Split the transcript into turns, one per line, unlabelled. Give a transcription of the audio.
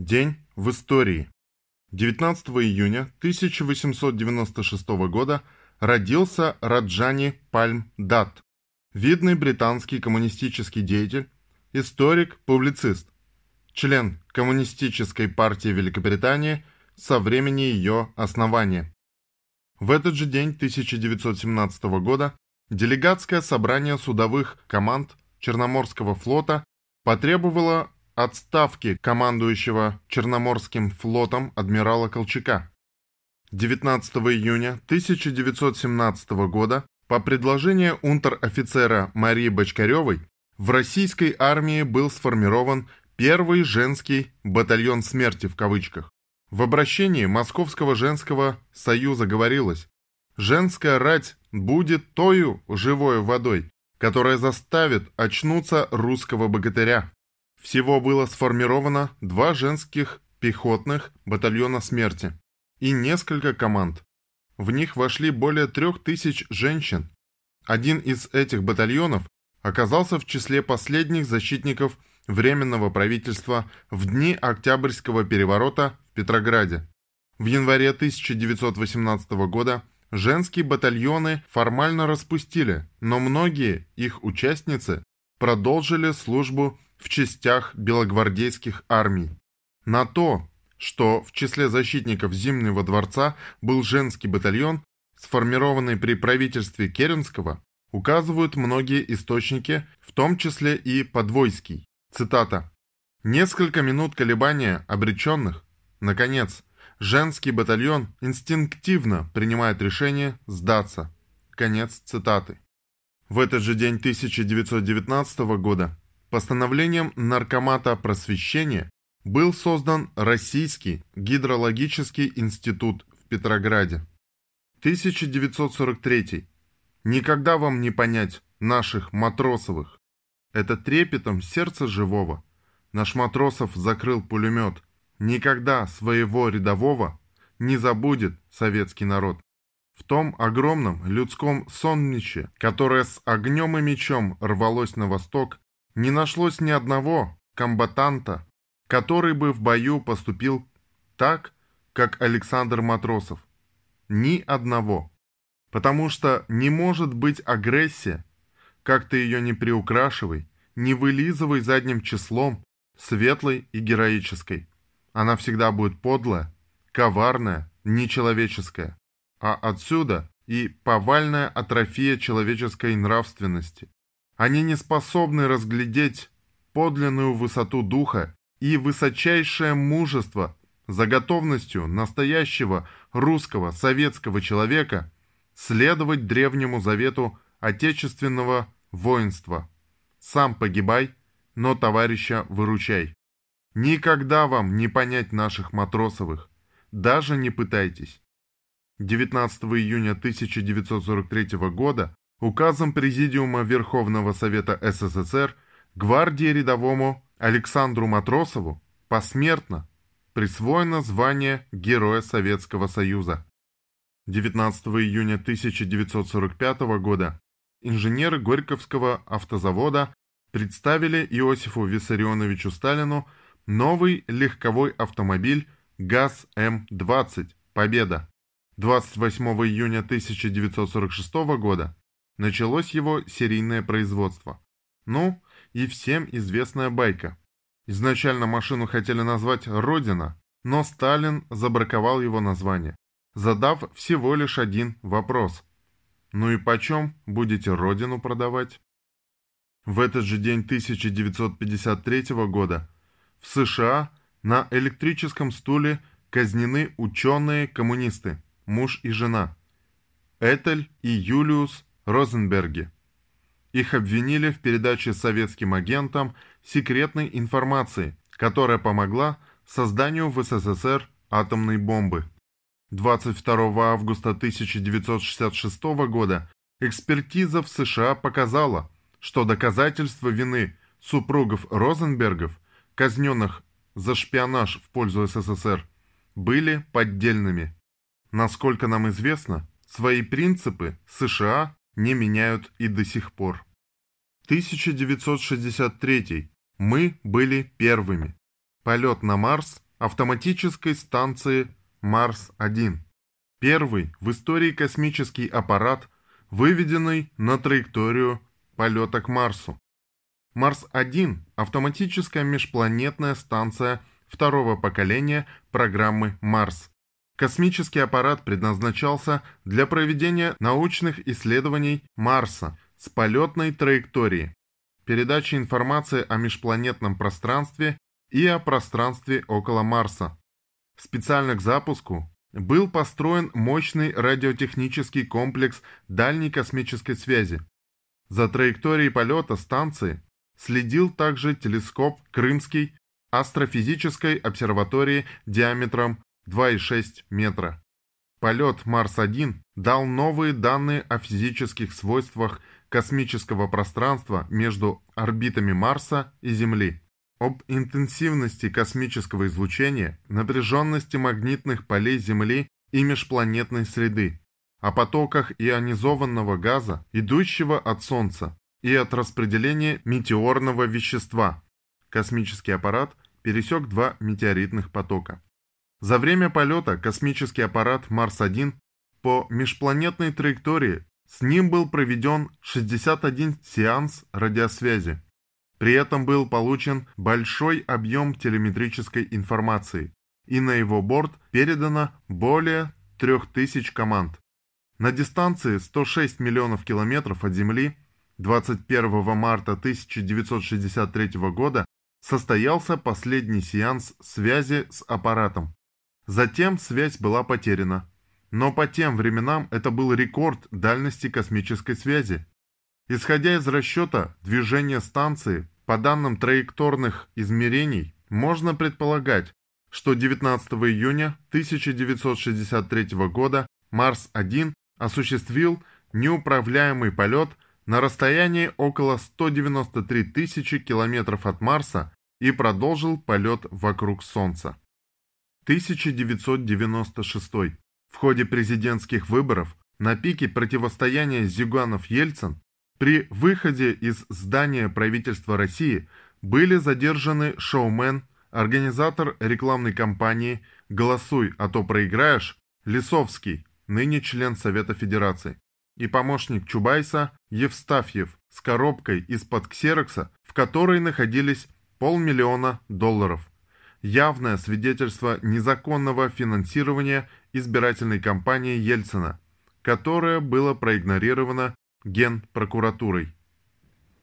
День в истории. 19 июня 1896 года родился Раджани Пальм Дат, видный британский коммунистический деятель, историк, публицист, член Коммунистической партии Великобритании со времени ее основания. В этот же день 1917 года делегатское собрание судовых команд Черноморского флота потребовало отставки командующего Черноморским флотом адмирала Колчака. 19 июня 1917 года по предложению унтер-офицера Марии Бочкаревой в российской армии был сформирован первый женский «батальон смерти» в кавычках. В обращении Московского женского союза говорилось «Женская рать будет тою живой водой, которая заставит очнуться русского богатыря». Всего было сформировано два женских пехотных батальона смерти и несколько команд. В них вошли более трех тысяч женщин. Один из этих батальонов оказался в числе последних защитников Временного правительства в дни Октябрьского переворота в Петрограде. В январе 1918 года женские батальоны формально распустили, но многие их участницы продолжили службу в частях белогвардейских армий. На то, что в числе защитников Зимнего дворца был женский батальон, сформированный при правительстве Керенского, указывают многие источники, в том числе и Подвойский. Цитата. «Несколько минут колебания обреченных. Наконец, женский батальон инстинктивно принимает решение сдаться». Конец цитаты. В этот же день 1919 года Постановлением Наркомата просвещения был создан Российский гидрологический институт в Петрограде. 1943. Никогда вам не понять наших матросовых. Это трепетом сердца живого. Наш матросов закрыл пулемет. Никогда своего рядового не забудет советский народ. В том огромном людском сонниче, которое с огнем и мечом рвалось на восток, не нашлось ни одного комбатанта, который бы в бою поступил так, как Александр Матросов. Ни одного. Потому что не может быть агрессия, как ты ее не приукрашивай, не вылизывай задним числом, светлой и героической. Она всегда будет подлая, коварная, нечеловеческая. А отсюда и повальная атрофия человеческой нравственности, они не способны разглядеть подлинную высоту духа и высочайшее мужество за готовностью настоящего русского советского человека следовать древнему завету отечественного воинства. Сам погибай, но товарища выручай. Никогда вам не понять наших матросовых, даже не пытайтесь. 19 июня 1943 года Указом Президиума Верховного Совета СССР гвардии рядовому Александру Матросову посмертно присвоено звание Героя Советского Союза. 19 июня 1945 года инженеры Горьковского автозавода представили Иосифу Виссарионовичу Сталину новый легковой автомобиль ГАЗ-М-20 «Победа». 28 июня 1946 года началось его серийное производство. Ну, и всем известная байка. Изначально машину хотели назвать «Родина», но Сталин забраковал его название, задав всего лишь один вопрос. Ну и почем будете Родину продавать? В этот же день 1953 года в США на электрическом стуле казнены ученые-коммунисты, муж и жена, Этель и Юлиус Розенберге. Их обвинили в передаче советским агентам секретной информации, которая помогла созданию в СССР атомной бомбы. 22 августа 1966 года экспертиза в США показала, что доказательства вины супругов Розенбергов, казненных за шпионаж в пользу СССР, были поддельными. Насколько нам известно, свои принципы США не меняют и до сих пор. 1963. Мы были первыми. Полет на Марс автоматической станции Марс-1. Первый в истории космический аппарат, выведенный на траекторию полета к Марсу. Марс-1 – автоматическая межпланетная станция второго поколения программы Марс. Космический аппарат предназначался для проведения научных исследований Марса с полетной траекторией, передачи информации о межпланетном пространстве и о пространстве около Марса. Специально к запуску был построен мощный радиотехнический комплекс дальней космической связи. За траекторией полета станции следил также телескоп Крымский астрофизической обсерватории диаметром 2,6 метра. Полет Марс-1 дал новые данные о физических свойствах космического пространства между орбитами Марса и Земли, об интенсивности космического излучения, напряженности магнитных полей Земли и межпланетной среды, о потоках ионизованного газа, идущего от Солнца, и от распределения метеорного вещества. Космический аппарат пересек два метеоритных потока. За время полета космический аппарат Марс-1 по межпланетной траектории с ним был проведен 61 сеанс радиосвязи. При этом был получен большой объем телеметрической информации, и на его борт передано более 3000 команд. На дистанции 106 миллионов километров от Земли 21 марта 1963 года состоялся последний сеанс связи с аппаратом. Затем связь была потеряна. Но по тем временам это был рекорд дальности космической связи. Исходя из расчета движения станции по данным траекторных измерений, можно предполагать, что 19 июня 1963 года Марс-1 осуществил неуправляемый полет на расстоянии около 193 тысячи километров от Марса и продолжил полет вокруг Солнца. 1996. В ходе президентских выборов на пике противостояния Зюганов-Ельцин при выходе из здания правительства России были задержаны шоумен, организатор рекламной кампании «Голосуй, а то проиграешь» Лисовский, ныне член Совета Федерации, и помощник Чубайса Евстафьев с коробкой из-под ксерокса, в которой находились полмиллиона долларов явное свидетельство незаконного финансирования избирательной кампании Ельцина, которое было проигнорировано Генпрокуратурой.